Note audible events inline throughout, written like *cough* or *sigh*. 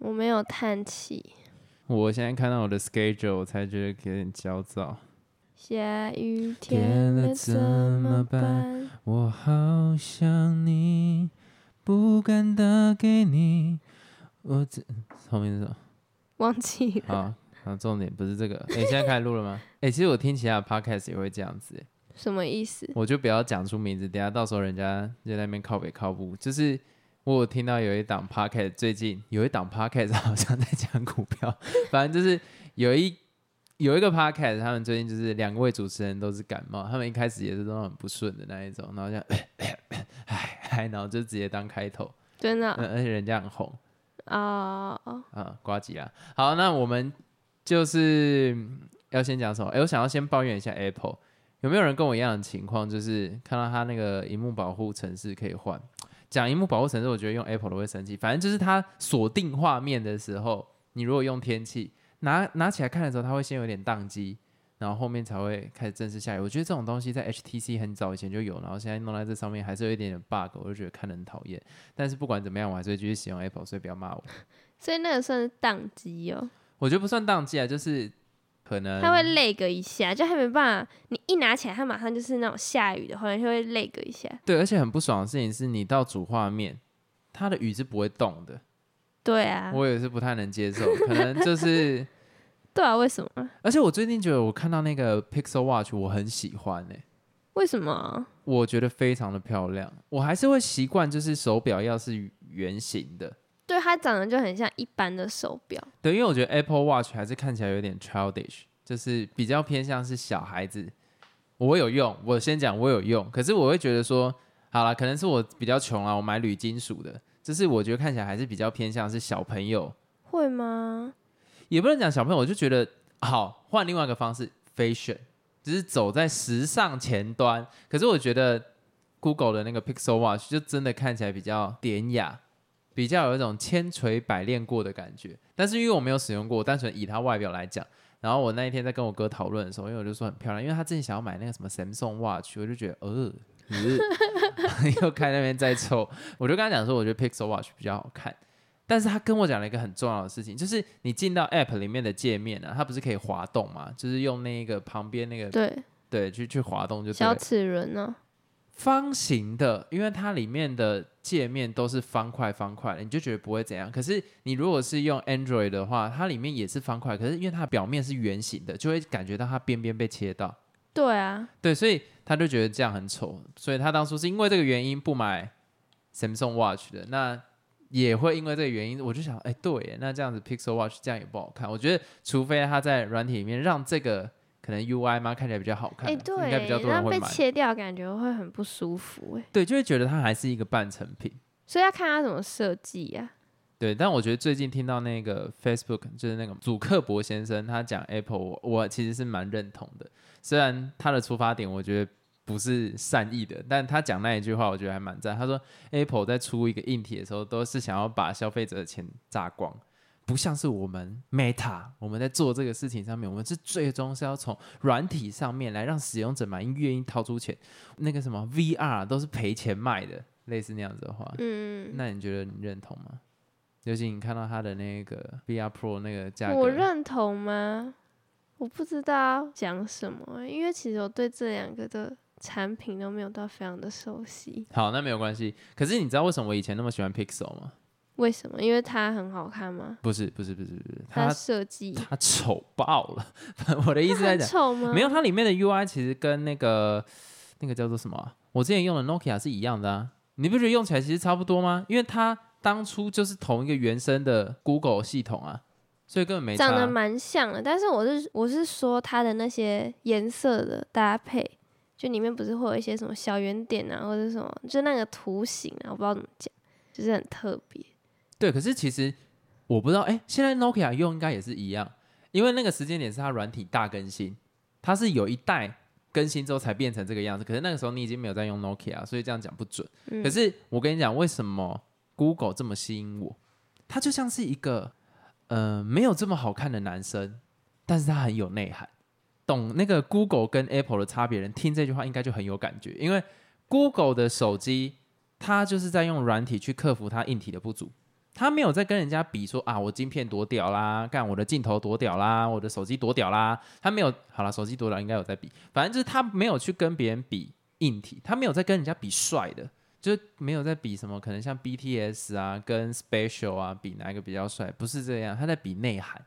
我没有叹气。我现在看到我的 schedule，我才觉得有点焦躁。下雨天天了了怎怎么么办办？我好想你，不敢打给你。我这后面是什么？忘记了好，好，重点不是这个。哎、现在开始录了吗？*laughs* 哎、其实我听其他的 podcast 也会这样子、欸什么意思？我就不要讲出名字，等下到时候人家就在那边靠北靠步。就是我有听到有一档 podcast，最近有一档 podcast 好像在讲股票，反正就是有一有一个 podcast，他们最近就是两位主持人都是感冒，他们一开始也是都很不顺的那一种，然后这样，*coughs* 唉唉，然后就直接当开头，真的嗯，而且人家很红啊，啊，瓜吉啦。好，那我们就是嗯要先讲什么？哎、我想要先抱怨一下 Apple。有没有人跟我一样的情况，就是看到他那个荧幕保护程式可以换？讲荧幕保护程式，我觉得用 Apple 的会生气。反正就是它锁定画面的时候，你如果用天气拿拿起来看的时候，它会先有点宕机，然后后面才会开始正式下雨。我觉得这种东西在 HTC 很早以前就有，然后现在弄在这上面还是有一点点 bug，我就觉得看得很讨厌。但是不管怎么样，我还是会继续使用 Apple，所以不要骂我。*laughs* 所以那个算是宕机哦，我觉得不算宕机啊，就是可能它会累个一下，就还没办法，你一拿起来，它马上就是那种下雨的话，就会累个一下。对，而且很不爽的事情是你到主画面，它的雨是不会动的，对啊，我也是不太能接受，可能就是，*laughs* 对啊，为什么？而且我最近觉得我看到那个 Pixel Watch，我很喜欢诶、为什么？我觉得非常的漂亮，我还是会习惯就是手表要是圆形的，对，它长得就很像一般的手表。对，因为我觉得 Apple Watch 还是看起来有点 childish，就是比较偏向是小孩子。我有用，我先讲我有用，可是我会觉得说，好了，可能是我比较穷啊，我买铝金属的，就是我觉得看起来还是比较偏向是小朋友，会吗？也不能讲小朋友，我就觉得好换另外一个方式，fashion，只是走在时尚前端。可是我觉得 Google 的那个 Pixel Watch 就真的看起来比较典雅，比较有一种千锤百炼过的感觉。但是因为我没有使用过，我单纯以它外表来讲。然后我那一天在跟我哥讨论的时候，因为我就说很漂亮，因为他之前想要买那个什么 Samsung Watch，我就觉得呃，呃 *laughs* 又开那边在抽，我就跟他讲说，我觉得 Pixel Watch 比较好看。但是他跟我讲了一个很重要的事情，就是你进到 App 里面的界面啊，它不是可以滑动吗？就是用那个旁边那个对，对去去滑动就。小齿轮呢？方形的，因为它里面的界面都是方块方块的，你就觉得不会怎样。可是你如果是用 Android 的话，它里面也是方块，可是因为它的表面是圆形的，就会感觉到它边边被切到。对啊，对，所以他就觉得这样很丑，所以他当初是因为这个原因不买 Samsung Watch 的。那也会因为这个原因，我就想，哎，对耶，那这样子 Pixel Watch 这样也不好看。我觉得，除非它在软体里面让这个可能 UI 嘛看起来比较好看，哎、应该比较多人会买。切掉，感觉会很不舒服哎。对，就会觉得它还是一个半成品。所以要看它怎么设计呀。对，但我觉得最近听到那个 Facebook 就是那个祖克伯先生他讲 Apple，我我其实是蛮认同的。虽然他的出发点我觉得不是善意的，但他讲那一句话我觉得还蛮赞。他说 Apple 在出一个硬体的时候，都是想要把消费者的钱榨光，不像是我们 Meta，我们在做这个事情上面，我们是最终是要从软体上面来让使用者满意，愿意掏出钱。那个什么 VR 都是赔钱卖的，类似那样子的话，嗯，那你觉得你认同吗？尤其你看到它的那个 VR Pro 那个价格，我认同吗？我不知道讲什么，因为其实我对这两个的产品都没有到非常的熟悉。好，那没有关系。可是你知道为什么我以前那么喜欢 Pixel 吗？为什么？因为它很好看吗？不是，不是，不是，不是，它它设计它丑爆了。*laughs* 我的意思在讲，丑吗？没有，它里面的 UI 其实跟那个那个叫做什么啊、我之前用的 Nokia 是一样的啊。你不觉得用起来其实差不多吗？因为它当初就是同一个原生的 Google 系统啊，所以根本没差。长得蛮像的，但是我是我是说它的那些颜色的搭配，就里面不是会有一些什么小圆点啊，或者什么，就那个图形啊，我不知道怎么讲，就是很特别。对，可是其实我不知道，哎，现在 Nokia 用应该也是一样，因为那个时间点是它软体大更新，它是有一代更新之后才变成这个样子。可是那个时候你已经没有在用 Nokia，所以这样讲不准。嗯可是我跟你讲，为什么 Google 这么吸引我？它就像是一个呃没有这么好看的男生，但是他很有内涵。懂那个 Google 跟 Apple 的差别人，听这句话应该就很有感觉，因为 Google 的手机它就是在用软体去克服它硬体的不足。他没有在跟人家比说啊，我晶片多屌啦，干我的镜头多屌啦，我的手机多屌啦。他没有，好了，手机多屌应该有在比，反正就是他没有去跟别人比硬体，他没有在跟人家比帅的，就是没有在比什么可能像 BTS 啊跟 Special 啊比哪一个比较帅，不是这样，他在比内涵。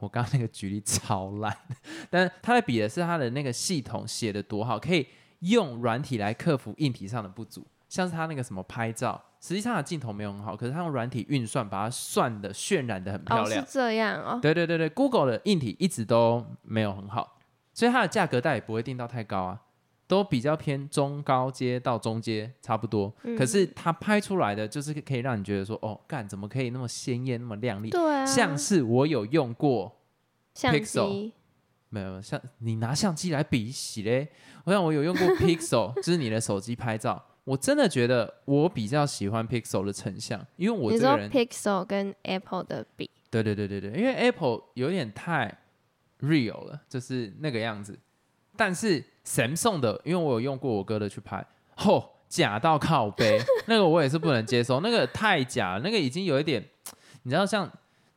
我刚刚那个举例超烂，*laughs* 但他在比的是他的那个系统写的多好，可以用软体来克服硬体上的不足，像是他那个什么拍照。实际上的镜头没有很好，可是它用软体运算把它算的渲染的很漂亮。哦，是这样哦。对对对对，Google 的硬体一直都没有很好，所以它的价格带也不会定到太高啊，都比较偏中高阶到中阶差不多。可是它拍出来的就是可以让你觉得说，哦，干怎么可以那么鲜艳那么亮丽？对啊。像是我有用过 Pixel，没有像你拿相机来比洗嘞。我想我有用过 Pixel，*laughs* 就是你的手机拍照。我真的觉得我比较喜欢 Pixel 的成像，因为我这个人 Pixel 跟 Apple 的比，对对对对对，因为 Apple 有点太 real 了，就是那个样子。但是 Samsung 的，因为我有用过我哥的去拍，吼假到靠背，*laughs* 那个我也是不能接受，那个太假，那个已经有一点，你知道像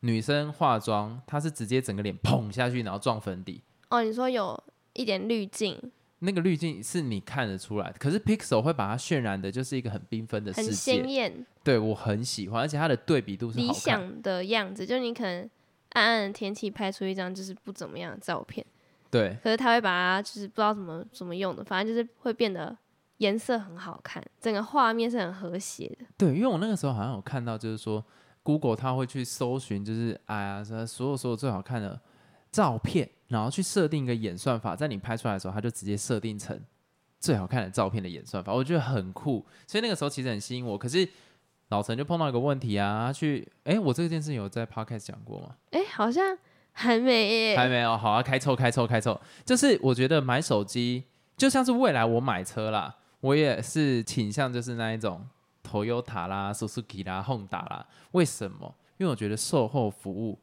女生化妆，她是直接整个脸砰下去，然后撞粉底。哦，你说有一点滤镜。那个滤镜是你看得出来的，可是 Pixel 会把它渲染的，就是一个很缤纷的世界，很鲜艳。对我很喜欢，而且它的对比度是理想的样子。就你可能暗暗的天气拍出一张就是不怎么样的照片，对。可是它会把它就是不知道怎么怎么用的，反正就是会变得颜色很好看，整个画面是很和谐的。对，因为我那个时候好像有看到，就是说 Google 它会去搜寻，就是哎呀，所有所有最好看的照片。然后去设定一个演算法，在你拍出来的时候，它就直接设定成最好看的照片的演算法，我觉得很酷。所以那个时候其实很吸引我。可是老陈就碰到一个问题啊，去哎，我这个件事有在 podcast 讲过吗？哎，好像还没，还没有。好啊，开抽开抽开抽。就是我觉得买手机就像是未来我买车啦，我也是倾向就是那一种 Toyota 啦、Suzuki 啦、Honda 啦。为什么？因为我觉得售后服务。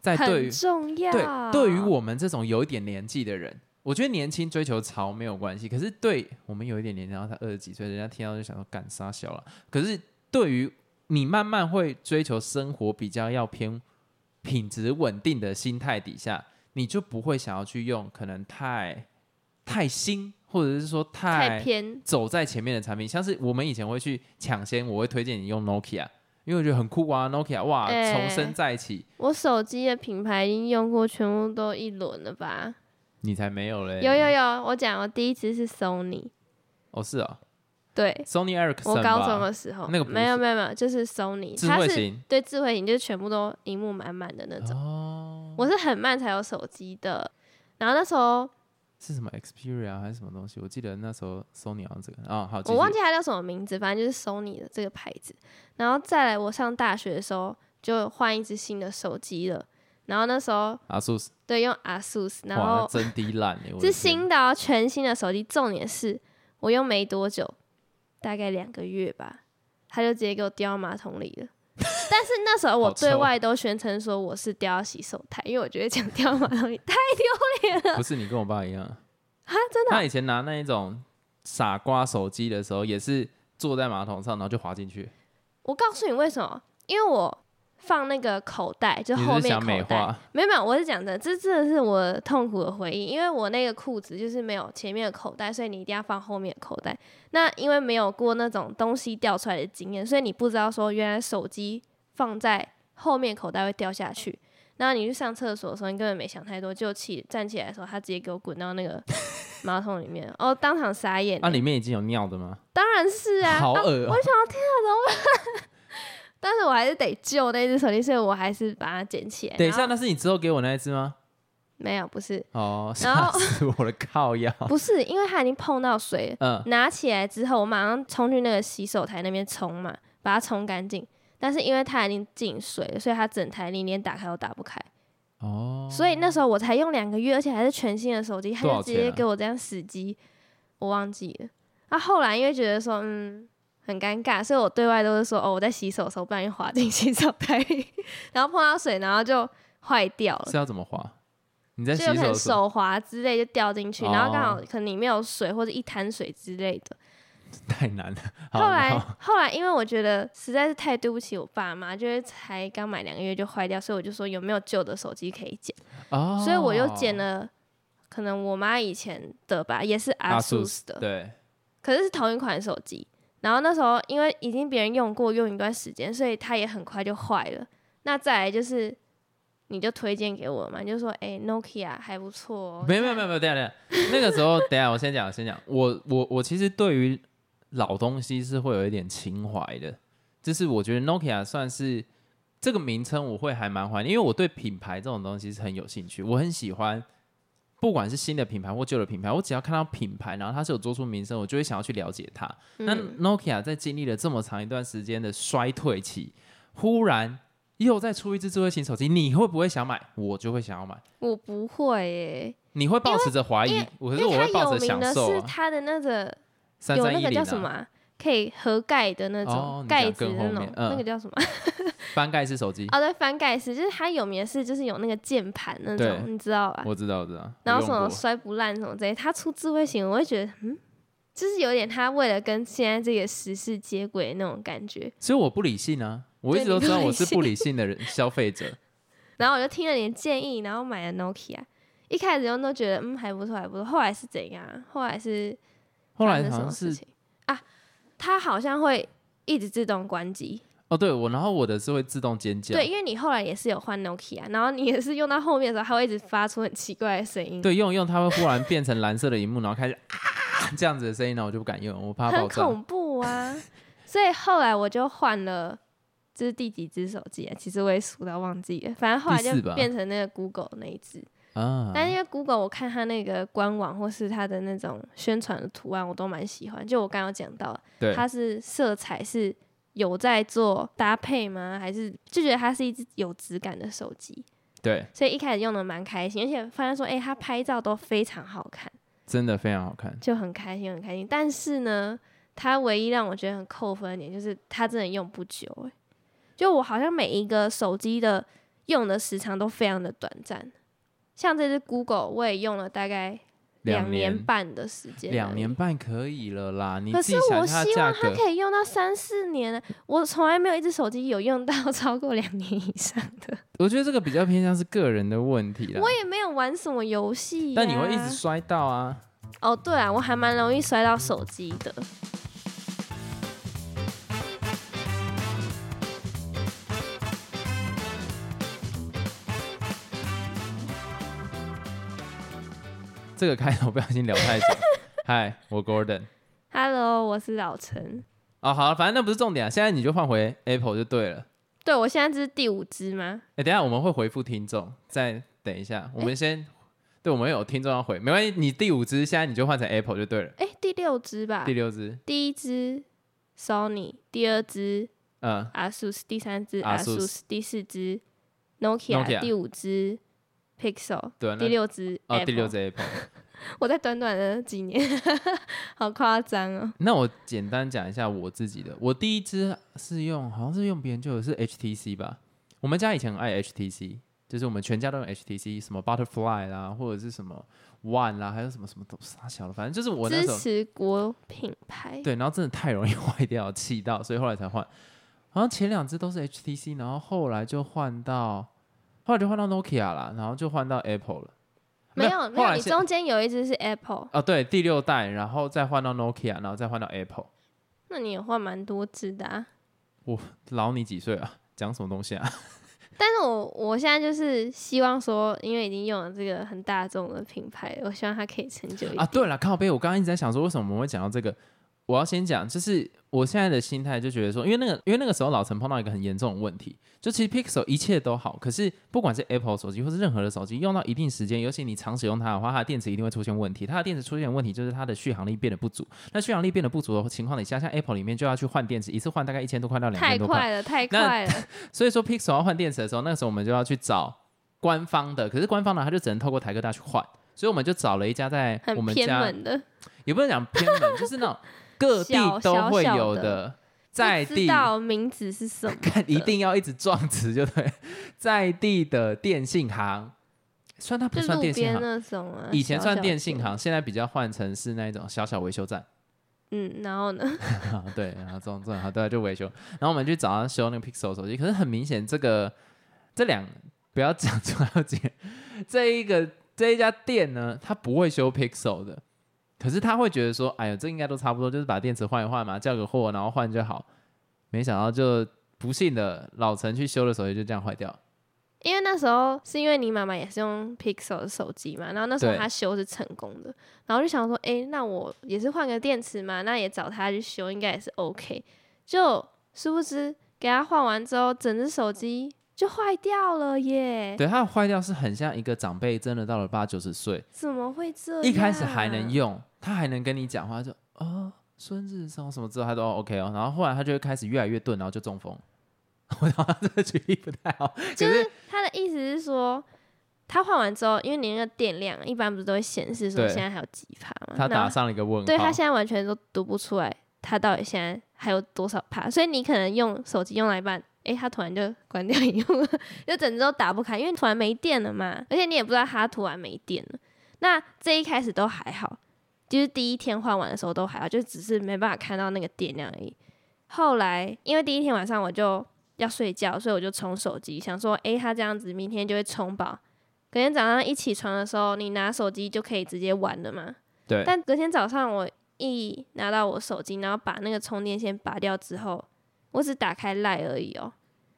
在对重要对对于我们这种有一点年纪的人，我觉得年轻追求潮没有关系。可是对我们有一点年纪，然后才二十几岁，人家听到就想说干啥小了。可是对于你慢慢会追求生活比较要偏品质稳定的心态底下，你就不会想要去用可能太太新或者是说太偏走在前面的产品。像是我们以前会去抢先，我会推荐你用 Nokia。因为我觉得很酷啊，Nokia 哇，重生再起。我手机的品牌已经用过，全部都一轮了吧？你才没有嘞！有有有，我讲我第一次是 Sony。哦，是啊。对，Sony Ericsson。我高中的时候，那个没有没有没有，就是 Sony。智慧型。对，智慧型就是全部都荧幕满满的那种。哦。我是很慢才有手机的，然后那时候。是什么 Xperia 还是什么东西？我记得那时候 Sony 好像这个啊，好，我忘记它叫什么名字，反正就是 Sony 的这个牌子。然后再来，我上大学的时候就换一只新的手机了。然后那时候 ASUS 对用 ASUS，然后真低烂是新的全新的手机。重点是我用没多久，大概两个月吧，它就直接给我掉到马桶里了。但是那时候我对外都宣称说我是掉到洗手台，因为我觉得讲掉马桶里太丢脸了。不是你跟我爸一样啊？真的？他以前拿那一种傻瓜手机的时候，也是坐在马桶上，然后就滑进去。我告诉你为什么？因为我。放那个口袋，就后面口袋。没有没有，我是讲的，这真的是我痛苦的回忆。因为我那个裤子就是没有前面的口袋，所以你一定要放后面的口袋。那因为没有过那种东西掉出来的经验，所以你不知道说原来手机放在后面口袋会掉下去。然后你去上厕所的时候，你根本没想太多，就起站起来的时候，他直接给我滚到那个 *laughs* 马桶里面，哦，当场傻眼。那里面已经有尿的吗？当然是啊，好恶我想要天啊，怎么办？*laughs* 但是我还是得救那只手机，所以我还是把它捡起来。等一下，那是你之后给我那一只吗？没有，不是。哦，吓死我的靠腰！不是，因为它已经碰到水。嗯。拿起来之后，我马上冲去那个洗手台那边冲嘛，把它冲干净。但是因为它已经进水了，所以它整台你连打开都打不开。哦。所以那时候我才用两个月，而且还是全新的手机，他就直接给我这样死机，我忘记了。那后来因为觉得说，嗯。很尴尬，所以我对外都是说哦，我在洗手的时候不小心滑进洗手台，然后碰到水，然后就坏掉了。是要怎么滑？你在洗手的手滑之类就掉进去，然后刚好可能里面有水或者一滩水之类的，*laughs* 太难了。后来后后来，因为我觉得实在是太对不起我爸妈，就是才刚买两个月就坏掉，所以我就说有没有旧的手机可以捡，哦，所以我就捡了，可能我妈以前的吧，也是 ASUS 的，对，可是是同一款手机。然后那时候因为已经别人用过用一段时间，所以它也很快就坏了。那再来就是，你就推荐给我嘛，你就说哎、Nokia 还不错哦。没有没有没有没有，等下等下，那个时候等下我先讲我先讲，我我我其实对于老东西是会有一点情怀的，就是我觉得 Nokia 算是这个名称我会还蛮怀念，因为我对品牌这种东西是很有兴趣，我很喜欢。不管是新的品牌或旧的品牌，我只要看到品牌，然后它是有做出名声，我就会想要去了解它。那嗯 Nokia 在经历了这么长一段时间的衰退期，忽然又再出一只智慧型手机，你会不会想买？我就会想要买。我不会耶，你会抱持着怀疑，我可是我会抱着享受啊。是它的那个三有那个叫什么啊、可以合盖的那哦种你盖子的那种，嗯那个叫什么？*laughs* 翻盖式手机，*laughs* 哦，对，翻盖式，就是它有名的是就是有那个键盘那种，你知道吧？我知道，我知道。然后什么摔不烂什么之类，它出智慧型，我会觉得嗯，就是有点它为了跟现在这个时事接轨那种感觉。所以我不理性啊，我一直都知道我是不理性的人消费者。*laughs* 然后我就听了你的建议，然后买了 Nokia。一开始用都觉得嗯还不错还不错，后来是怎样啊？后来是后来好像是什么事情啊？它好像会一直自动关机。哦，对我，然后我的是会自动尖叫，对，因为你后来也是有换 Nokia，然后你也是用到后面的时候，它会一直发出很奇怪的声音，对，用一用它会忽然变成蓝色的荧幕，然后开始啊这样子的声音，然后我就不敢用，我怕它很爆炸。恐怖啊。*laughs* 所以后来我就换了，这是第几只手机啊？其实我也数到忘记了，反正后来就变成那个 Google 那一只。啊，但因为 Google 我看它那个官网或是它的那种宣传的图案，我都蛮喜欢。就我刚刚有讲到，它是色彩是有在做搭配吗？还是就觉得它是一只有质感的手机？对，所以一开始用的蛮开心，而且发现说，哎、它拍照都非常好看，真的非常好看。就很开心，很开心。但是呢，它唯一让我觉得很扣分的点就是它真的用不久、哎，就我好像每一个手机的用的时长都非常的短暂。像这只 Google，我也用了大概两年年半的时间，两年。半可以了啦，你可是我希望它。可以用到三四年，我从来没有一只手机有用到 *laughs* 超过两年以上的。我觉得这个比较偏向是个人的问题啦。我也没有玩什么游戏、但你会一直摔到啊。哦，对啊，我还蛮容易摔到手机的。这个开头不小心聊太久。*laughs* 嗨，我 Gordon。Hello，我是老陈。哦，好了，反正那不是重点啊。现在你就换回 Apple 就对了。对，我现在这是第五只吗？哎、等一下我们会回复听众，再等一下，我们先，对，我们有听众要回，没关系，你第五支现在你就换成 Apple 就对了。哎，第六只吧第。六支，第一只 Sony，第二只嗯，ASUS，第三只 ASUS 第四只 Nokia，Nokia 第五只 Pixel，第六只哦，第六支 Apple。*laughs* 我在短短的几年，*laughs* 好夸张哦。那我简单讲一下我自己的，我第一支是用，好像是用别人旧的是 HTC 吧。我们家以前很爱 HTC，就是我们全家都用 HTC，什么 Butterfly 啦，或者是什么 One 啦，还有什么什么都傻小的，反正就是我那支时候持国品牌，对，然后真的太容易坏掉，气到，所以后来才换。好像前两只都是 HTC，然后后来就换到，后来就换到 Nokia 啦，然后就换到 Apple 了。没有没有，你中间有一只是 Apple，哦，对，第六代，然后再换到 Nokia，然后再换到 Apple。那你也换蛮多只的啊。我老你几岁啊？讲什么东西啊？*laughs* 但是我我现在就是希望说，因为已经用了这个很大众的品牌，我希望它可以成就一点。啊，对了，靠背，我刚刚一直在想说，为什么我们会讲到这个？我要先讲，就是我现在的心态就觉得说，因为那个，因为那个时候老陈碰到一个很严重的问题，就其实 Pixel 一切都好，可是不管是 Apple 手机或是任何的手机，用到一定时间，尤其你常使用它的话，它的电池一定会出现问题。它的电池出现问题，就是它的续航力变得不足。那续航力变得不足的情况底下，像 Apple 里面就要去换电池，一次换大概一千多块到两千多块。快了，太那快了。*laughs* 所以说 Pixel 要换电池的时候，那个时候我们就要去找官方的，可是官方呢，它就只能透过台科大去换，所以我们就找了一家在我们家，也不能讲偏门，就是那种各地都会有的，在不知地道名字是什么，*laughs* 看一定要一直撞词，就对，*laughs* 在地的电信行，算它不算电信行，那种啊。以前算电信行，现在比较换成是那种小小维修站。嗯，然后呢？*laughs* 对，然后这种这种好，对，就维修。然后我们去找他修那个 Pixel 手机，可是很明显，这个这两不要讲出来，这一个这一家店呢，他不会修 Pixel 的，可是他会觉得说，哎呀，这应该都差不多，就是把电池换一换嘛，叫个货，然后换就好。没想到就不幸的老陈去修的手机就这样坏掉。因为那时候是因为你妈妈也是用 Pixel 的手机嘛，然后那时候对她修是成功的，然后就想说，哎，那我也是换个电池嘛，那也找她去修，应该也是 OK。就殊不知给她换完之后，整只手机就坏掉了耶！对，它的坏掉是很像一个长辈真的到了八九十岁，怎么会这样？一开始还能用，他还能跟你讲话，就啊，孙子什么什么之后，他都、哦 OK 哦，然后后来他就会开始越来越钝，然后就中风。*laughs* 我想他这个举例不太好，就是是他的意思是说，他换完之后，因为你那个电量一般不是都会显示说现在还有几帕嘛？他打上了一个问号。对他现在完全都读不出来，他到底现在还有多少帕？所以你可能用手机用到一半，诶，他突然就关掉荧幕了，*laughs* 就整只都打不开，因为突然没电了嘛。而且你也不知道他突然没电了。那这一开始都还好，就是第一天换完的时候都还好，就只是没办法看到那个电量而已。后来因为第一天晚上我就要睡觉，所以我就充手机，想说，诶，它这样子明天就会充饱。隔天早上一起床的时候，你拿手机就可以直接玩了嘛。对，但隔天早上我一拿到我手机，然后把那个充电线拔掉之后，我只打开赖而已哦，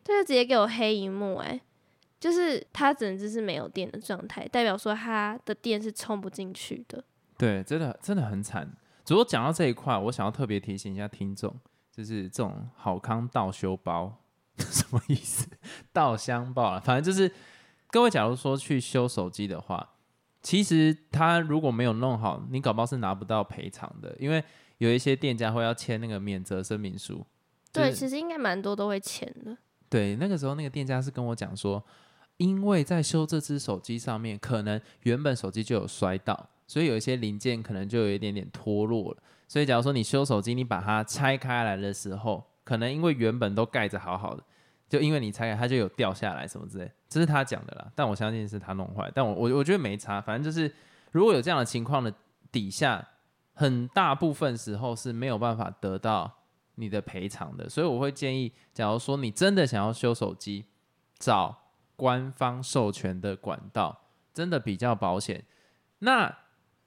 它就直接给我黑荧幕哎、就是它整只是没有电的状态，代表说它的电是充不进去的。对，真的真的很惨。不过讲到这一块，我想要特别提醒一下听众，就是这种好康倒修包 *laughs* 什么意思？倒香包啊，反正就是各位，假如说去修手机的话，其实他如果没有弄好，你搞不好是拿不到赔偿的，因为有一些店家会要签那个免责声明书。就对，是其实应该蛮多都会签的。对，那个时候那个店家是跟我讲说，因为在修这只手机上面，可能原本手机就有摔到，所以有一些零件可能就有一点点脱落了。所以假如说你修手机，你把它拆开来的时候，可能因为原本都盖着好好的，就因为你拆开它就有掉下来什么之类，这是他讲的啦。但我相信是他弄坏，但我我我觉得没差，反正就是如果有这样的情况的底下，很大部分时候是没有办法得到你的赔偿的，所以我会建议，假如说你真的想要修手机，找官方授权的管道，真的比较保险。那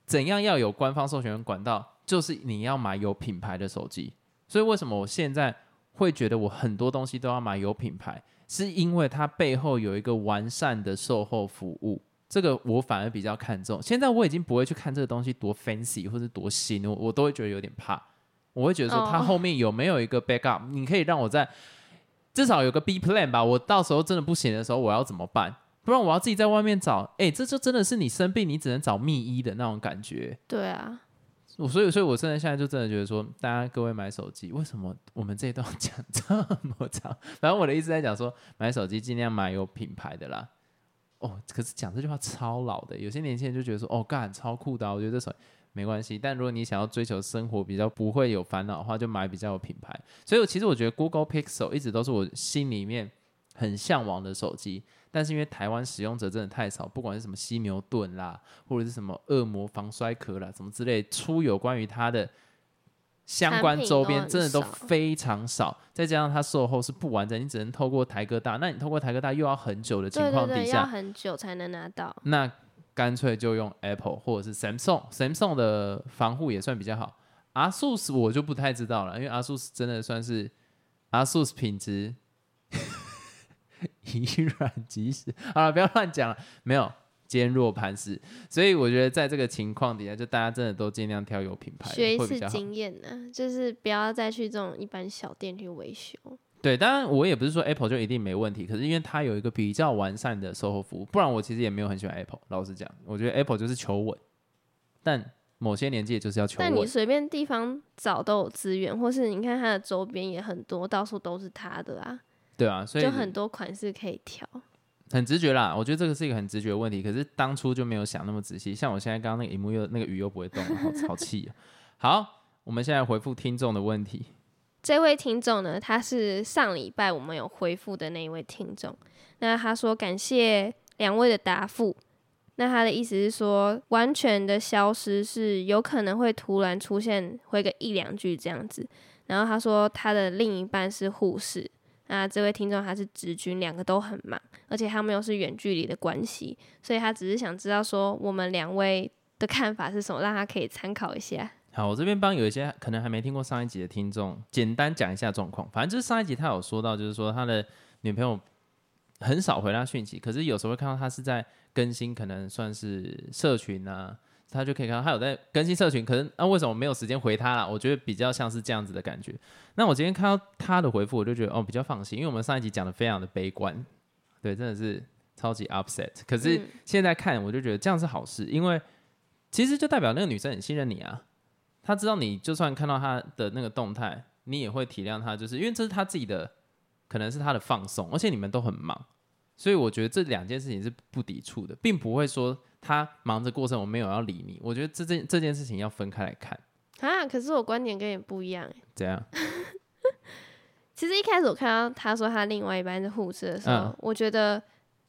怎样要有官方授权管道？就是你要买有品牌的手机。所以为什么我现在会觉得我很多东西都要买有品牌，是因为它背后有一个完善的售后服务。这个我反而比较看重。现在我已经不会去看这个东西多 fancy 或者多新，我我都会觉得有点怕。我会觉得说它哦后面有没有一个 backup，、你可以让我在至少有个 B plan 吧。我到时候真的不行的时候，我要怎么办？不然我要自己在外面找。哎、这就真的是你生病，你只能找秘医的那种感觉。对啊，我所以，所以我真的现在就真的觉得说，大家各位买手机，为什么我们这一段 *laughs* 讲这么长？反正我的意思在讲说，买手机尽量买有品牌的啦。哦，可是讲这句话超老的，有些年轻人就觉得说，哦，干超酷的啊、我觉得这手没关系。但如果你想要追求生活比较不会有烦恼的话，就买比较有品牌。所以我其实我觉得 Google Pixel 一直都是我心里面很向往的手机，但是因为台湾使用者真的太少，不管是什么犀牛盾啦，或者是什么恶魔防摔壳啦，什么之类出有关于它的相关周边，真的都非常少。再加上它售后是不完整，你只能透过台哥大，那你透过台哥大又要很久的情对对对，况底下，要很久才能拿到。那干脆就用 Apple 或者是 Samsung，Samsung 的防护也算比较好。ASUS 我就不太知道了，因为 ASUS 真的算是 ASUS 品质 *laughs* 以软击石。好了，不要乱讲了，没有坚若磐石。所以我觉得在这个情况底下，就大家真的都尽量挑有品牌的学一次。经验呢、就是不要再去这种一般小店去维修。对，当然我也不是说 Apple 就一定没问题，可是因为它有一个比较完善的售后服务，不然我其实也没有很喜欢 Apple。老实讲，我觉得 Apple 就是求稳，但某些年纪也就是要求但你。随便地方找都有资源，或是你看它的周边也很多，到处都是它的啊，对啊，所以就很多款式可以挑。很直觉啦。我觉得这个是一个很直觉的问题，可是当初就没有想那么仔细。像我现在刚刚那个荧幕又那个鱼又不会动了，好好气啊！好，我们现在回复听众的问题。这位听众呢，他是上礼拜我们有回复的那一位听众。那他说感谢两位的答复，那他的意思是说，完全的消失是有可能会突然出现，回个一两句这样子。然后他说他的另一半是护士，那这位听众他是直军，两个都很忙，而且他们又是远距离的关系，所以他只是想知道说我们两位的看法是什么，让他可以参考一下。好，我这边帮有一些可能还没听过上一集的听众，简单讲一下状况。反正就是上一集他有说到，就是说他的女朋友很少回他讯息，可是有时候会看到他是在更新，可能算是社群啊，他就可以看到他有在更新社群。可是那为什么没有时间回他啦？我觉得比较像是这样子的感觉。那我今天看到他的回复，我就觉得哦比较放心，因为我们上一集讲的非常的悲观，对，真的是超级 upset。可是现在看，我就觉得这样是好事，因为其实就代表那个女生很信任你啊。他知道你就算看到他的那个动态，你也会体谅他，就是因为这是他自己的，可能是他的放松，而且你们都很忙，所以我觉得这两件事情是不抵触的，并不会说他忙着过生活没有要理你。我觉得这件这件事情要分开来看啊。可是我观点跟你不一样哎。怎样？*laughs* 其实一开始我看到他说他另外一半是护士的时候，我觉得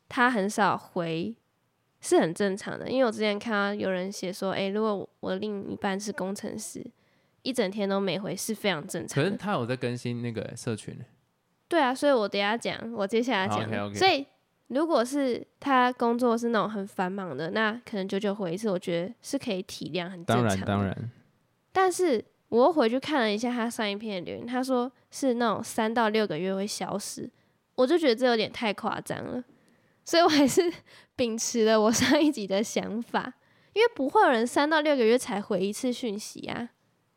他很少回。是很正常的，因为我之前看到有人写说，哎，如果我另一半是工程师，一整天都没回，是非常正常。可是他有在更新那个社群。对啊，所以我等下讲，我接下来讲。所以如果是他工作是那种很繁忙的，那可能久久回一次，我觉得是可以体谅，很正常。当然当然。但是我又回去看了一下他上一篇留言，他说是那种三到六个月会消失，我就觉得这有点太夸张了。*laughs* 所以我还是秉持了我上一集的想法，因为不会有人三到六个月才回一次讯息啊。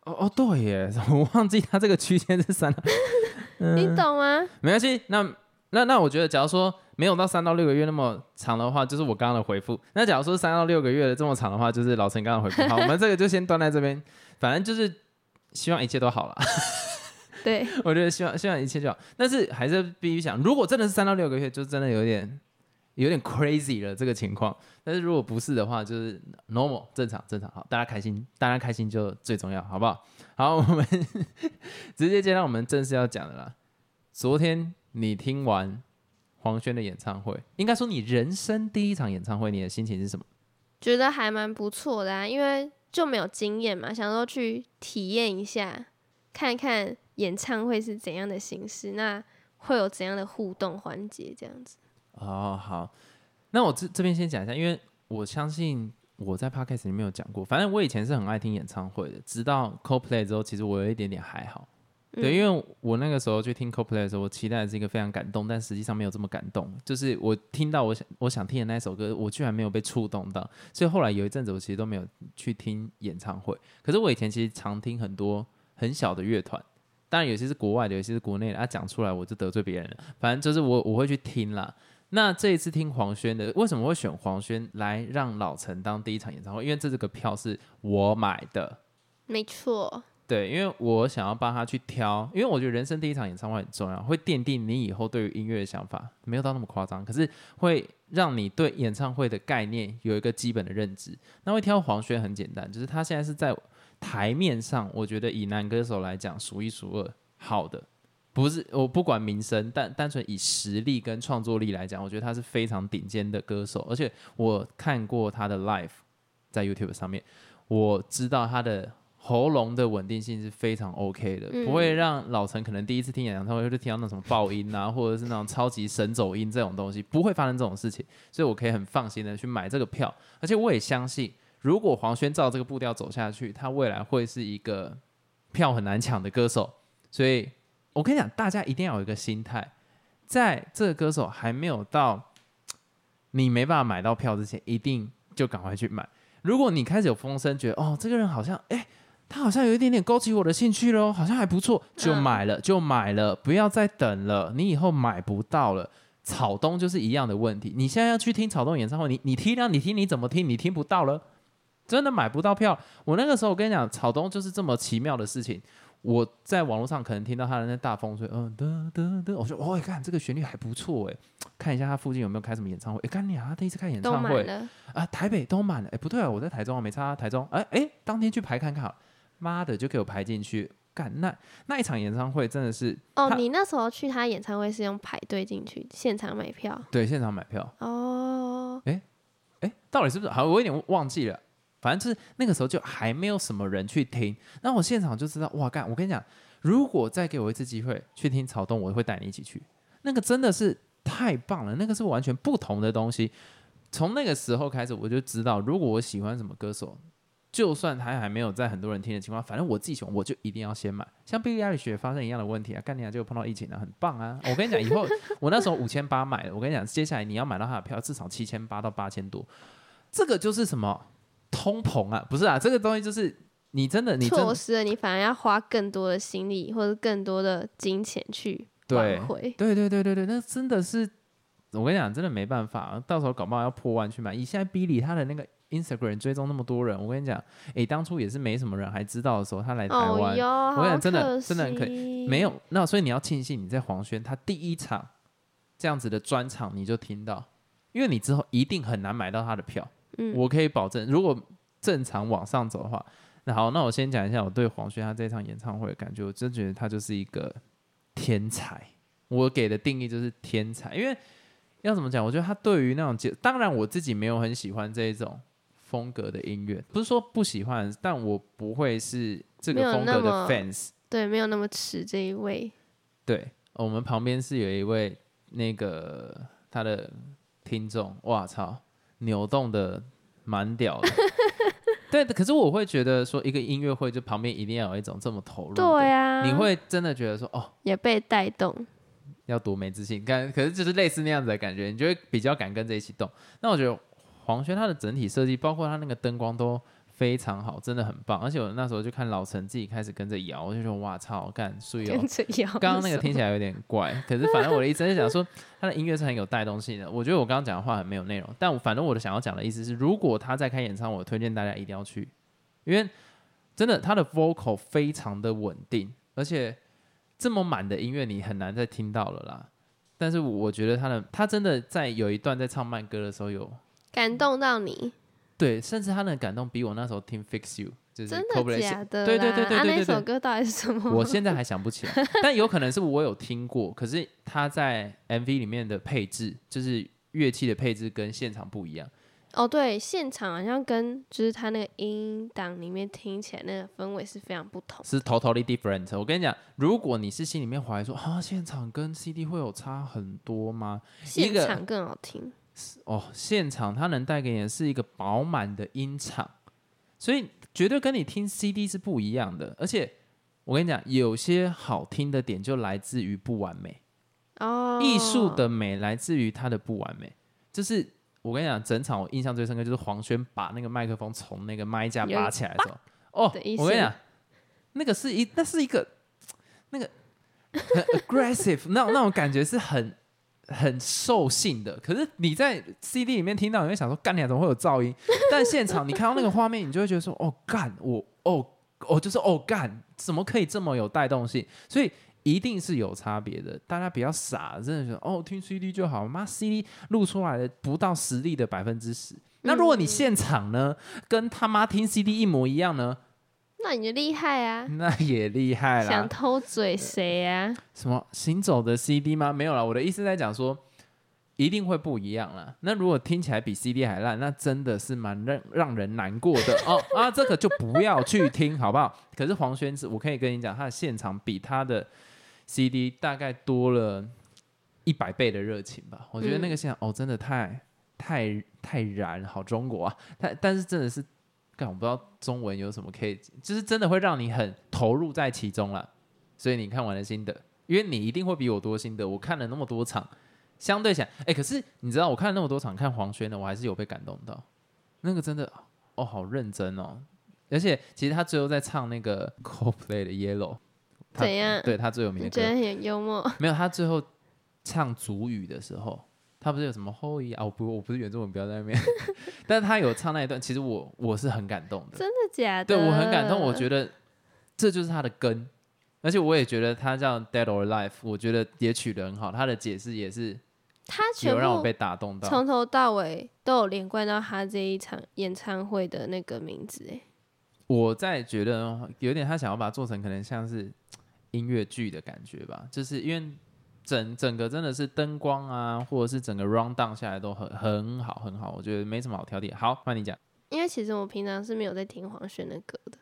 哦哦，对耶，我忘记他这个区间是三，*laughs* 你懂吗？没关系，那那那我觉得，假如说没有到三到六个月那么长的话，就是我刚刚的回复。那假如说三到六个月的这么长的话，就是老陈刚刚回复。*laughs* 好，我们这个就先断在这边，反正就是希望一切都好了。对，*laughs* 我觉得希望希望一切就好，但是还是必须想，如果真的是三到六个月，就真的有点。有点 crazy 了这个情况，但是如果不是的话，就是 normal 正常正常好，大家开心，大家开心就最重要，好不好？好，我们 *laughs* 直接接到我们正式要讲的啦。昨天你听完黄轩的演唱会，应该说你人生第一场演唱会，你的心情是什么？觉得还蛮不错的啊，因为就没有经验嘛，想说去体验一下，看看演唱会是怎样的形式，那会有怎样的互动环节这样子。哦，好，那我这这边先讲一下，因为我相信我在 podcast 里面有讲过，反正我以前是很爱听演唱会的，直到 CoPlay 之后，其实我有一点点还好，对，因为我那个时候去听 CoPlay 的时候，我期待的是一个非常感动，但实际上没有这么感动，就是我听到我想我想听的那首歌，我居然没有被触动到，所以后来有一阵子我其实都没有去听演唱会，可是我以前其实常听很多很小的乐团，当然有些是国外的，有些是国内的，啊讲出来我就得罪别人了，反正就是我我会去听啦。那这一次听黄轩的，为什么会选黄轩来让老陈当第一场演唱会？因为这这个票是我买的，没错。对，因为我想要帮他去挑，因为我觉得人生第一场演唱会很重要，会奠定你以后对于音乐的想法，没有到那么夸张，可是会让你对演唱会的概念有一个基本的认知。那会挑黄轩很简单，就是他现在是在台面上，我觉得以男歌手来讲数一数二好的。不是我不管名声，但单纯以实力跟创作力来讲，我觉得他是非常顶尖的歌手。而且我看过他的 live，在 YouTube 上面，我知道他的喉咙的稳定性是非常 OK 的，不会让老陈可能第一次听演唱会就听到那种爆音啊，或者是那种超级神走音这种东西，不会发生这种事情。所以我可以很放心的去买这个票，而且我也相信，如果黄轩照这个步调走下去，他未来会是一个票很难抢的歌手。所以。我跟你讲，大家一定要有一个心态，在这个歌手还没有到你没办法买到票之前，一定就赶快去买。如果你开始有风声，觉得哦，这个人好像，哎，他好像有一点点勾起我的兴趣喽，好像还不错，就买了，就买了，不要再等了，你以后买不到了。草东就是一样的问题，你现在要去听草东演唱会，你你听啊，你听你怎么听，你听不到了，真的买不到票。我那个时候我跟你讲，草东就是这么奇妙的事情。我在网络上可能听到他的那大风吹，嗯得得得，我说哦，看这个旋律还不错哎，看一下他附近有没有开什么演唱会。哎，干你啊，第一次看演唱会啊，台北都满了。哎，不对啊，我在台中啊，没差。台中，哎哎，当天去排看看，妈的，就给我排进去。干那那一场演唱会真的是哦，你那时候去他演唱会是用排队进去，现场买票？对，现场买票。哦，哎，哎，到底是不是？好，我有点忘记了。反正就是那个时候就还没有什么人去听，那我现场就知道，哇干！我跟你讲，如果再给我一次机会去听草东，我会带你一起去。那个真的是太棒了，那个是完全不同的东西。从那个时候开始，我就知道，如果我喜欢什么歌手，就算他还没有在很多人听的情况，反正我自己喜欢，我就一定要先买。像 Billie Eilish 发生一样的问题啊，干你啊，就碰到疫情了，很棒啊！我跟你讲，以后 *laughs* 我那时候五千八买的，我跟你讲，接下来你要买到他的票，至少七千八到八千多。这个就是什么通膨啊？不是啊，这个东西就是你真的你错失了，你反而要花更多的心力或者更多的金钱去挽回。对对对对对，那真的是。我跟你讲，真的没办法，到时候搞不好要破万去买。以现在 Billy 他的那个 Instagram 追踪那么多人，我跟你讲，诶，当初也是没什么人还知道的时候，他来台湾，我跟你讲，真的真的很可以。没有，那所以你要庆幸你在黄轩他第一场这样子的专场你就听到，因为你之后一定很难买到他的票。嗯，我可以保证，如果正常往上走的话，那好，那我先讲一下我对黄轩他这场演唱会的感觉，我真觉得他就是一个天才。我给的定义就是天才，因为。要怎么讲？我觉得他对于那种节，当然我自己没有很喜欢这一种风格的音乐，不是说不喜欢，但我不会是这个风格的 fans。对，没有那么迟这一位。对，我们旁边是有一位那个他的听众，哇操，扭动的蛮屌的。*laughs* 对，可是我会觉得说，一个音乐会就旁边一定要有一种这么投入。对啊，你会真的觉得说，哦，也被带动。要多没自信，但可是就是类似那样子的感觉，你就会比较敢跟着一起动。那我觉得黄轩他的整体设计，包括他那个灯光都非常好，真的很棒。而且我那时候就看老陈自己开始跟着摇，我就说哇操，干所以。跟着摇。刚刚那个听起来有点怪，可是反正我的意思是想说，他的音乐是很有带动性的。我觉得我刚刚讲的话很没有内容，但我反正我的想要讲的意思是，如果他在开演唱会，我推荐大家一定要去，因为真的他的 vocal 非常的稳定，而且。这么满的音乐，你很难再听到了啦。但是我觉得他的他真的在有一段在唱慢歌的时候有感动到你，对，甚至他的感动比我那时候听 Fix You 就是真的假的？对对对对对对，那首歌到底是什么？我现在还想不起来，*laughs* 但有可能是我有听过，可是他在 MV 里面的配置，就是乐器的配置跟现场不一样。哦，对，现场好像跟就是他那个音档里面听起来那个氛围是非常不同，是 totally different。我跟你讲，如果你是心里面怀疑说啊，现场跟 CD 会有差很多吗？现场更好听。哦，现场它能带给你的是一个饱满的音场，所以绝对跟你听 CD 是不一样的。而且我跟你讲，有些好听的点就来自于不完美哦，艺术的美来自于它的不完美，就是。我跟你讲，整场我印象最深刻就是黄轩把那个麦克风从那个麦架拔起来的时候，哦，我跟你讲，那个是一，那是一个那个很 aggressive，那那种感觉是很很兽性的。可是你在 CD 里面听到，你会想说，干你怎么会有噪音？*laughs* 但现场你看到那个画面，你就会觉得说，哦，干我，哦，哦，就是哦，干，怎么可以这么有带动性？所以。一定是有差别的，大家比较傻，真的是哦，听 CD 就好，妈 CD 录出来的不到实力的百分之十。那如果你现场呢，跟他妈听 CD 一模一样呢？那你就厉害啊！*laughs* 那也厉害了。想偷嘴谁呀？什么行走的 CD 吗？没有了，我的意思在讲说，一定会不一样了。那如果听起来比 CD 还烂，那真的是蛮让让人难过的 *laughs* 哦啊！这个就不要去听，好不好？可是黄轩子，我可以跟你讲，他的现场比他的。CD 大概多了一百倍的热情吧，我觉得那个现场哦，真的太太太燃，好中国啊！但但是真的是，干我不知道中文有什么可以，就是真的会让你很投入在其中了。所以你看完了心得，因为你一定会比我多心得。我看了那么多场，相对起来，哎，可是你知道我看了那么多场看黄轩的，我还是有被感动到。那个真的哦，好认真哦，而且其实他最后在唱那个 Coldplay 的 Yellow。怎样？对他最有名的，觉得很幽默。没有，他最后唱主语的时候，他不是有什么后裔啊？我不，我不是原中文，不要在那边。*laughs* 但是他有唱那一段，其实我我是很感动的。真的假的？对我很感动，我觉得这就是他的根。而且我也觉得他叫 Dead or Alive，我觉得也取得很好。他的解释也是，他全部让我被打动到，从头到尾都有连贯到他这一场演唱会的那个名字。哎，我在觉得有点他想要把它做成可能像是。音乐剧的感觉吧，就是因为整整个真的是灯光啊，或者是整个 round down 下来都很很好很好，我觉得没什么好挑剔。好，换你讲。因为其实我平常是没有在听黄轩的歌的，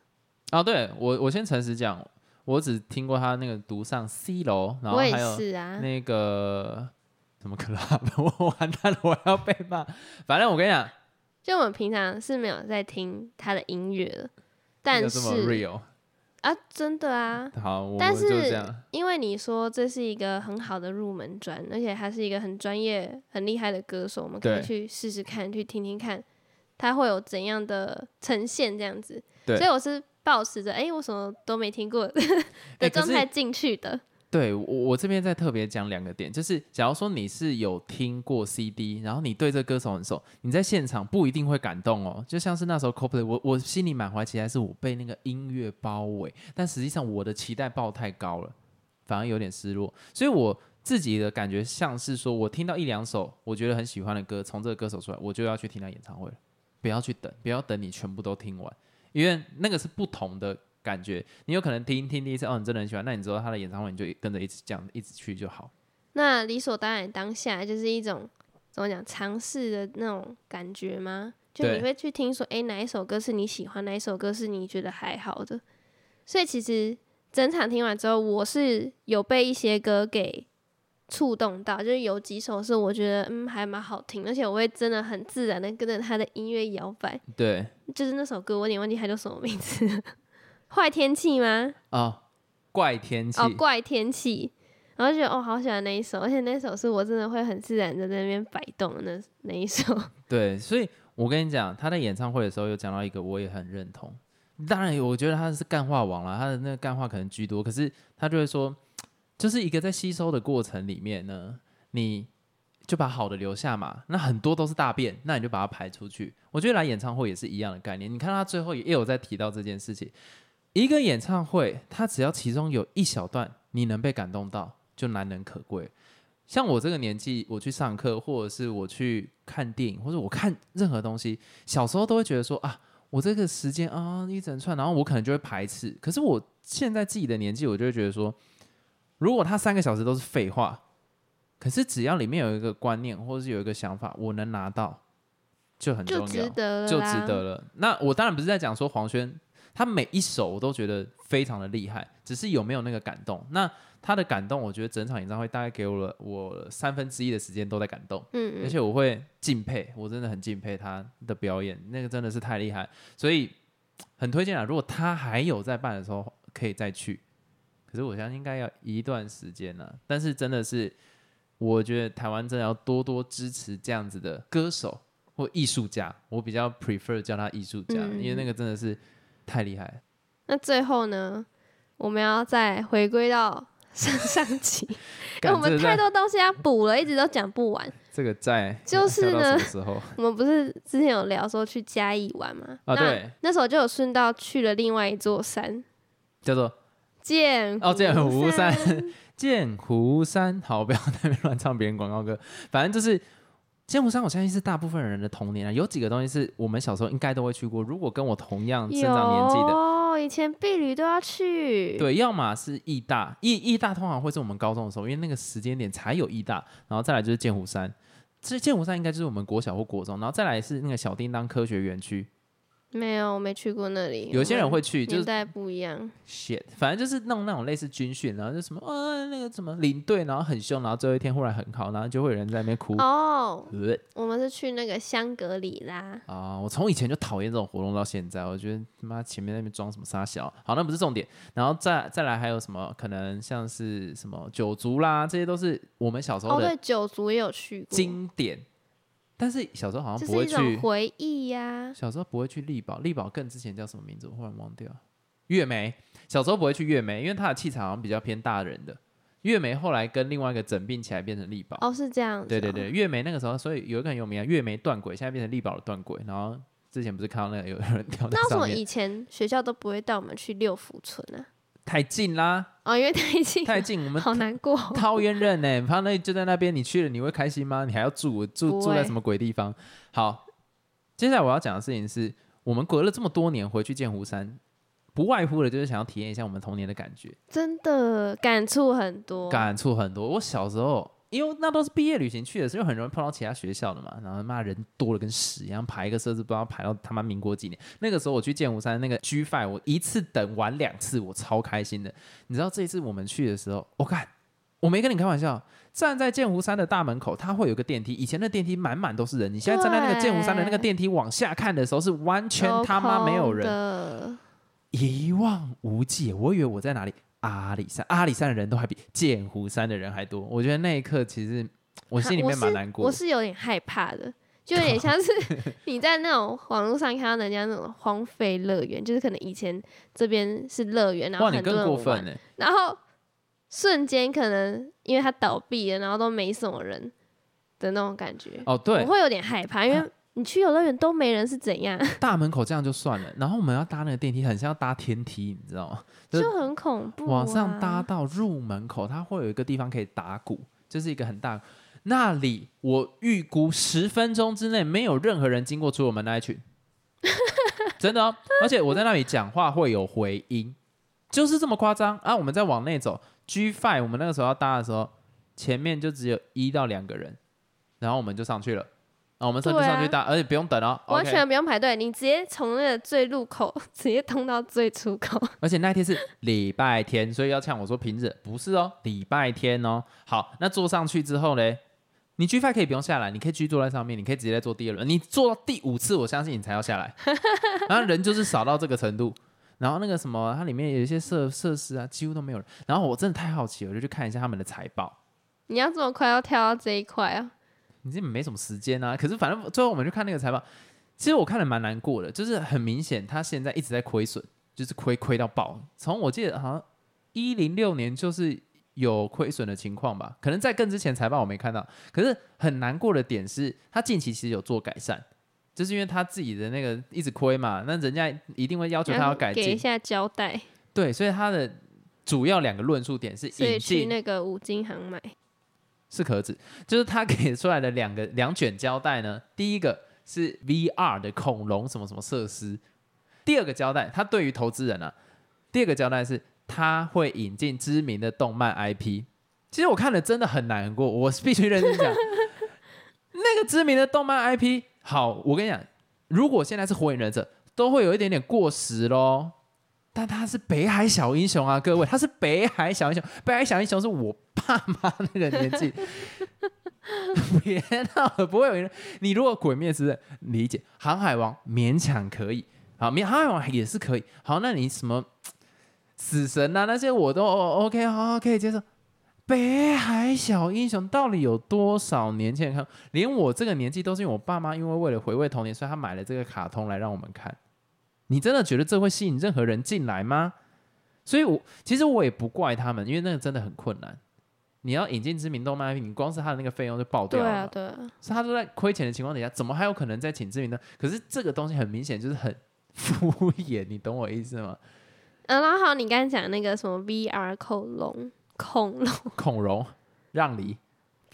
哦，对我我先诚实讲，我只听过他那个独上 C 楼，然后还有。那个什么 club，*laughs* 我完蛋了，我要被骂。反正我跟你讲，就我们平常是没有在听他的音乐的，但有这么是 real。啊，真的啊，好，但是。因为你说这是一个很好的入门专，而且他是一个很专业、很厉害的歌手，我们可以去试试看，去听听看他会有怎样的呈现这样子。对所以我是保持着，哎、我什么都没听过 *laughs* 的状态进去的。对我，我这边再特别讲两个点，就是假如说你是有听过 CD，然后你对这歌手很熟，你在现场不一定会感动哦。就像是那时候 Coldplay，我我心里满怀期待，是我被那个音乐包围，但实际上我的期待抱太高了，反而有点失落。所以我自己的感觉像是说，我听到一两首我觉得很喜欢的歌，从这个歌手出来，我就要去听他演唱会了，不要去等，不要等你全部都听完，因为那个是不同的感觉。你有可能听听第一次，哦，你真的很喜欢，那你知道他的演唱会，你就跟着一直这样一直去就好。那理所当然，当下就是一种怎么讲尝试的那种感觉吗？就你会去听说，哎、哪一首歌是你喜欢，哪一首歌是你觉得还好的。所以其实整场听完之后，我是有被一些歌给触动到，就是有几首是我觉得嗯还蛮好听，而且我会真的很自然的跟着他的音乐摇摆。对，就是那首歌，我有点忘记它叫什么名字了，坏天气吗？哦，怪天气，哦，怪天气。然后就觉得哦，好喜欢那一首，而且那首是我真的会很自然的在那边摆动的那那一首。*laughs* 对，所以我跟你讲，他在演唱会的时候有讲到一个，我也很认同。当然，我觉得他是干话王啦，他的那个干话可能居多，可是他就会说，就是一个在吸收的过程里面呢，你就把好的留下嘛，那很多都是大便，那你就把它排出去。我觉得来演唱会也是一样的概念，你看他最后也有在提到这件事情。一个演唱会，它只要其中有一小段你能被感动到，就难能可贵。像我这个年纪，我去上课，或者是我去看电影，或者我看任何东西，小时候都会觉得说啊，我这个时间啊一整串，然后我可能就会排斥。可是我现在自己的年纪，我就会觉得说，如果他三个小时都是废话，可是只要里面有一个观念，或者是有一个想法，我能拿到，就很重就要，值得了，就值得。了。那我当然不是在讲说黄轩，他每一首我都觉得非常的厉害，只是有没有那个感动。那他的感动，我觉得整场演唱会大概给我了我三分之一的时间都在感动，嗯嗯，而且我会敬佩，我真的很敬佩他的表演，那个真的是太厉害，所以很推荐啊。如果他还有在办的时候，可以再去。可是我相信应该要一段时间呢、但是真的是，我觉得台湾真的要多多支持这样子的歌手或艺术家，我比较 prefer 叫他艺术家，嗯因为那个真的是太厉害了。那最后呢，我们要再回归到上 *laughs* 上集，*laughs* 因为我们太多东西要补了，一直都讲不完。这个在就是呢时候？*laughs* 我们不是之前有聊说去嘉义玩吗？那啊对那时候就有顺道去了另外一座山，叫做剑哦剑湖山山。剑湖山，好，不要在那边乱唱别人广告歌。反正就是剑湖山，我相信是大部分人的童年啊。有几个东西是我们小时候应该都会去过。如果跟我同样生长年纪的，哦，以前避旅都要去。，对，要么是义大，义义大通常会是我们高中的时候，因为那个时间点才有义大，然后再来就是剑湖山。这剑湖山应该就是我们国小或国中，然后再来是那个小叮当科学园区。没有，我没去过那里。有些人会去，就是年代不一样。shit，反正就是弄那种类似军训，然后就什么啊那个什么领队，然后很凶，然后最后一天忽然很好，然后就会有人在那边哭。哦，呃我们是去那个香格里拉。啊、我从以前就讨厌这种活动到现在，我觉得他妈前面那边装什么沙小，好，那不是重点。然后再再来还有什么可能像是什么九族啦，这些都是我们小时候哦，对的，九族也有去过，经典。但是小时候好像不会去是一种，回忆呀、小时候不会去力宝，力宝更之前叫什么名字？我忽然忘掉。月梅，小时候不会去月梅，因为它的气场好像比较偏大人的。月梅后来跟另外一个整并起来变成力宝。哦，是这样子、对对对，，月梅那个时候，所以有一个很有名啊，月梅断轨，现在变成力宝的断轨。然后之前不是看到那个有有人掉在那为什，么以前学校都不会带我们去六福村呢、太近啦，哦，因为太近，太近，我们好难过哦。桃园人呢，他那就在那边，你去了你会开心吗？你还要住住住在什么鬼地方？好，接下来我要讲的事情是我们隔了这么多年回去剑湖山，不外乎的就是想要体验一下我们童年的感觉，真的感触很多。感触很多。我小时候。因为那都是毕业旅行去的，所以很容易碰到其他学校的嘛。然后他妈人多了跟屎一样，排一个设置不知道排到他妈民国几年。那个时候我去剑湖山那个 G Five，我一次等完两次，我超开心的。你知道这一次我们去的时候，我看我没跟你开玩笑，站在剑湖山的大门口，它会有个电梯。以前的电梯满满都是人，你现在站在那个剑湖山的那个电梯往下看的时候，是完全他妈没有人，一望无际。我以为我在哪里。阿里山，阿里山的人都还比剑湖山的人还多。我觉得那一刻其实我心里面蛮难过，我是有点害怕的，就有点像是 *laughs* 你在那种网络上看到人家那种荒废乐园，就是可能以前这边是乐园，然后很多人玩，然后瞬间可能因为它倒闭了，然后都没什么人的那种感觉。哦，对，我会有点害怕，因为。你去游乐园都没人是怎样？*laughs* 大门口这样就算了，然后我们要搭那个电梯，很像要搭天梯，你知道吗？就很恐怖。往上搭到入门口，它会有一个地方可以打鼓，就是一个很大。那里我预估十分钟之内没有任何人经过，除了我们那一群。*laughs* 真的哦，而且我在那里讲话会有回音，就是这么夸张啊！我们再往内走，G Five，我们那个时候要搭的时候，前面就只有一到两个人，然后我们就上去了。啊，我们车就上去搭，而且不用等哦，完全不用排队，你直接从那个最入口 *laughs* 直接通到最出口。*laughs* 而且那天是礼拜天，所以要呛我说平日不是哦，礼拜天哦。好，那坐上去之后呢，你 G Five 可以不用下来，你可以继续坐在上面，你可以直接再坐第二轮。你坐到第五次，我相信你才要下来。*laughs* 然后人就是少到这个程度，然后那个什么，它里面有一些设设施啊，几乎都没有人。然后我真的太好奇了，我就去看一下他们的财报。你要这么快要跳到这一块啊？你这没什么时间啊，可是反正最后我们去看那个财报，其实我看了蛮难过的，就是很明显他现在一直在亏损，就是亏亏到爆。从我记得好像一零六年就是有亏损的情况吧，可能在更之前财报我没看到。可是很难过的点是，他近期其实有做改善，就是因为他自己的那个一直亏嘛，那人家一定会要求他要改进，给一下交代。对，所以他的主要两个论述点是引进那个五金行买。是壳子，就是他给出来的两个两卷胶带呢。第一个是 VR 的恐龙什么什么设施，第二个胶带，他对于投资人啊，第二个胶带是他会引进知名的动漫 IP。其实我看了真的很难过，我必须认真讲，*laughs* 那个知名的动漫 IP，好，我跟你讲，如果现在是火影忍者，都会有一点点过时喽。但他是北海小英雄啊，各位，他是北海小英雄。*laughs* 北海小英雄是我爸妈那个年纪，别闹了，不会有人。你如果鬼灭之刃理解，航海王勉强可以，好，航海王也是可以。好，那你什么死神啊那些我都 OK，好，可以接受。北海小英雄到底有多少年轻人看？连我这个年纪都是因为我爸妈因为为了回味童年，所以他买了这个卡通来让我们看。你真的觉得这会吸引任何人进来吗？所以，我其实我也不怪他们，因为那个真的很困难。你要引进知名动漫 IP，你光是他的那个费用就爆掉了。对啊，对。是他都在亏钱的情况底下，怎么还有可能再请知名呢？可是这个东西很明显就是很敷衍，你懂我意思吗？嗯，然后你刚才讲那个什么 VR 恐龙，恐龙，恐龙让梨。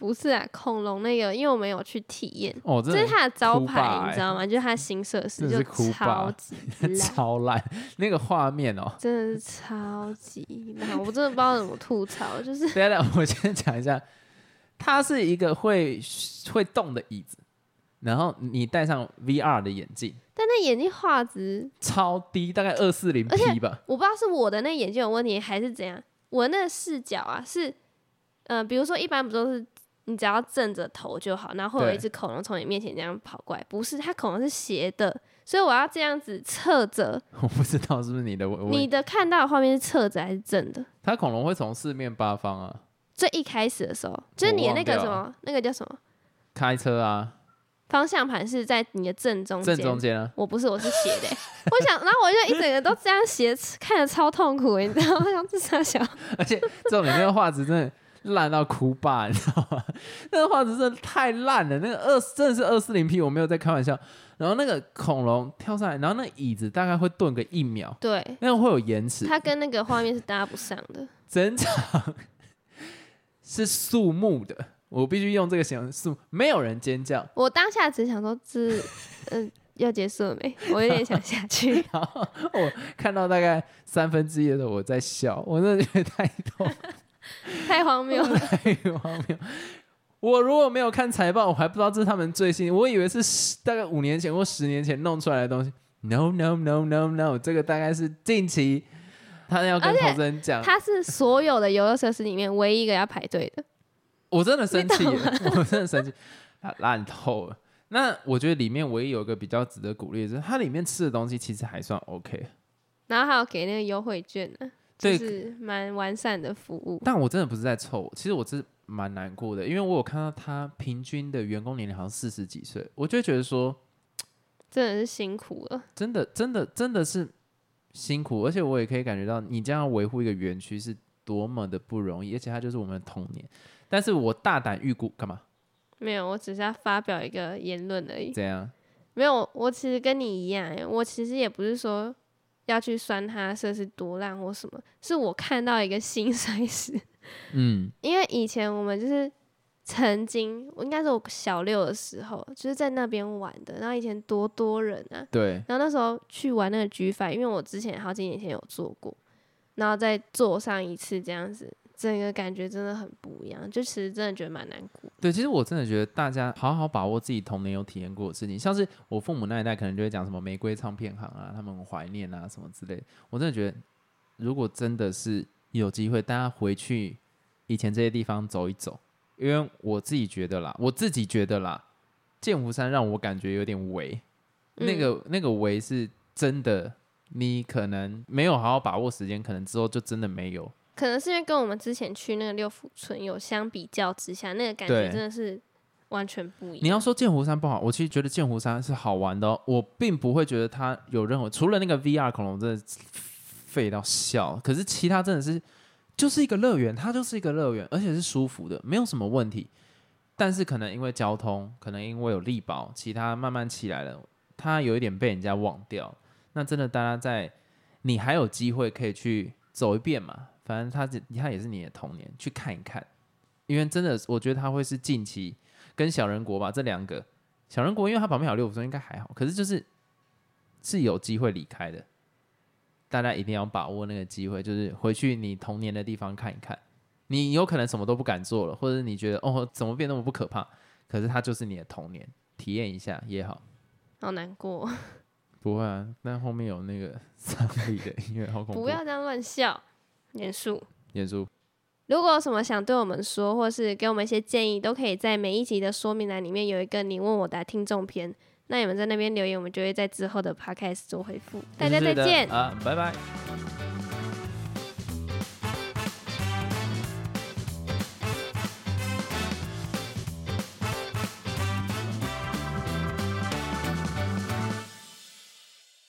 不是啊，恐龙那个，因为我没有去体验，哦，这是它的招牌，你知道吗？就是它新设施就超 *laughs* 级超烂，那个画面哦，真的是超级烂，我真的不知道怎么吐槽。就是，等等，我先讲一下，它是一个会会动的椅子，然后你戴上 VR 的眼镜，但那眼镜画质超低，大概二四零 P 吧。我不知道是我的那眼镜有问题还是怎样，我那个视角啊是，呃，比如说一般不都是。你只要正着头就好，然后会有一只恐龙从你面前这样跑过来。不是，它恐龙是斜的，所以我要这样子侧着。*laughs* 我不知道是不是你的，你的看到的画面是侧着还是正的？它恐龙会从四面八方啊。最一开始的时候，就是你的那个什么，那个叫什么？开车啊。方向盘是在你的正中间正中间啊。我不是，我是斜的。我想，然后我就一整个都这样斜，看着超痛苦，你知道吗？想自杀小。而且这种里面的画质真的。烂到哭吧，你知道吗？*laughs* 那个画质真的太烂了，那个二真的是二四零 P，我没有在开玩笑。然后那个恐龙跳上来，然后那椅子大概会顿个一秒，对，那个会有延迟，它跟那个画面是搭不上的。*laughs* 整场是肃穆的，我必须用这个形容，肃，没有人尖叫。我当下只想说，这，嗯。要结束了没？我有点想下去。*laughs* 然后我看到大概三分之一的时候，我在笑，我真的觉得太逗，*laughs* 太荒谬了。*laughs* 太荒谬。我如果没有看财报，我还不知道这是他们最新，我以为是十大概五年前或十年前弄出来的东西。No no no no no，这个大概是近期他要跟投资人讲，他是所有的游乐设施里面唯一一个要排队的。我真的生气我真的生气，啊烂透了。那我觉得里面唯一有一个比较值得鼓励的是，它里面吃的东西其实还算 OK，然后还有给那个优惠券呢，就对是蛮完善的服务。但我真的不是在凑，其实我是蛮难过的，因为我有看到他平均的员工年龄好像四十几岁，我就会觉得说，真的是辛苦了。真的真的真的是辛苦，而且我也可以感觉到你这样维护一个园区是多么的不容易，而且它就是我们的童年。但是我大胆预估干嘛？没有，我只是要发表一个言论而已。怎样？没有，我其实跟你一样欸，我其实也不是说要去酸它设施多烂或什么，是我看到一个兴衰史。嗯，因为以前我们就是曾经，我应该是我小六的时候，就是在那边玩的。然后以前多多人啊，对，然后那时候去玩那个举法，因为我之前好几年前有做过，然后再做上一次这样子，整个感觉真的很不一样。就其实真的觉得蛮难过。对，其实我真的觉得大家好好把握自己童年有体验过的事情，像是我父母那一代可能就会讲什么玫瑰唱片行啊，他们很怀念啊什么之类的。我真的觉得，如果真的是有机会，大家回去以前这些地方走一走，因为我自己觉得啦，我自己觉得啦，剑湖山让我感觉有点围，那嗯个那个围是真的，你可能没有好好把握时间，可能之后就真的没有。可能是因为跟我们之前去那个六福村有相比较之下，那个感觉对真的是完全不一样。你要说剑湖山不好，我其实觉得剑湖山是好玩的、哦，我并不会觉得它有任何除了那个 VR 恐龙真的废到笑，可是其他真的是就是一个乐园，它就是一个乐园，而且是舒服的，没有什么问题。但是可能因为交通，可能因为有力保，其他慢慢起来了，它有一点被人家忘掉。那真的大家在你还有机会可以去走一遍嘛，反正他是它也是你的童年，去看一看。因为真的，我觉得他会是近期跟小人国吧这两个小人国，因为它旁边还有六福村，应该还好。可是就是是有机会离开的，大家一定要把握那个机会，就是回去你童年的地方看一看。你有可能什么都不敢做了，或者你觉得哦怎么变那么不可怕，可是它就是你的童年，体验一下也好。好难过，不会啊，但后面有那个 *laughs* 丧礼的音乐，好恐怖。不要这样乱笑，严肃。严肃，如果有什么想对我们说，或是给我们一些建议，都可以在每一集的说明栏里面有一个你问我答听众篇。那你们在那边留言，我们就会在之后的 podcast 做回复。大家再见。啊，拜拜。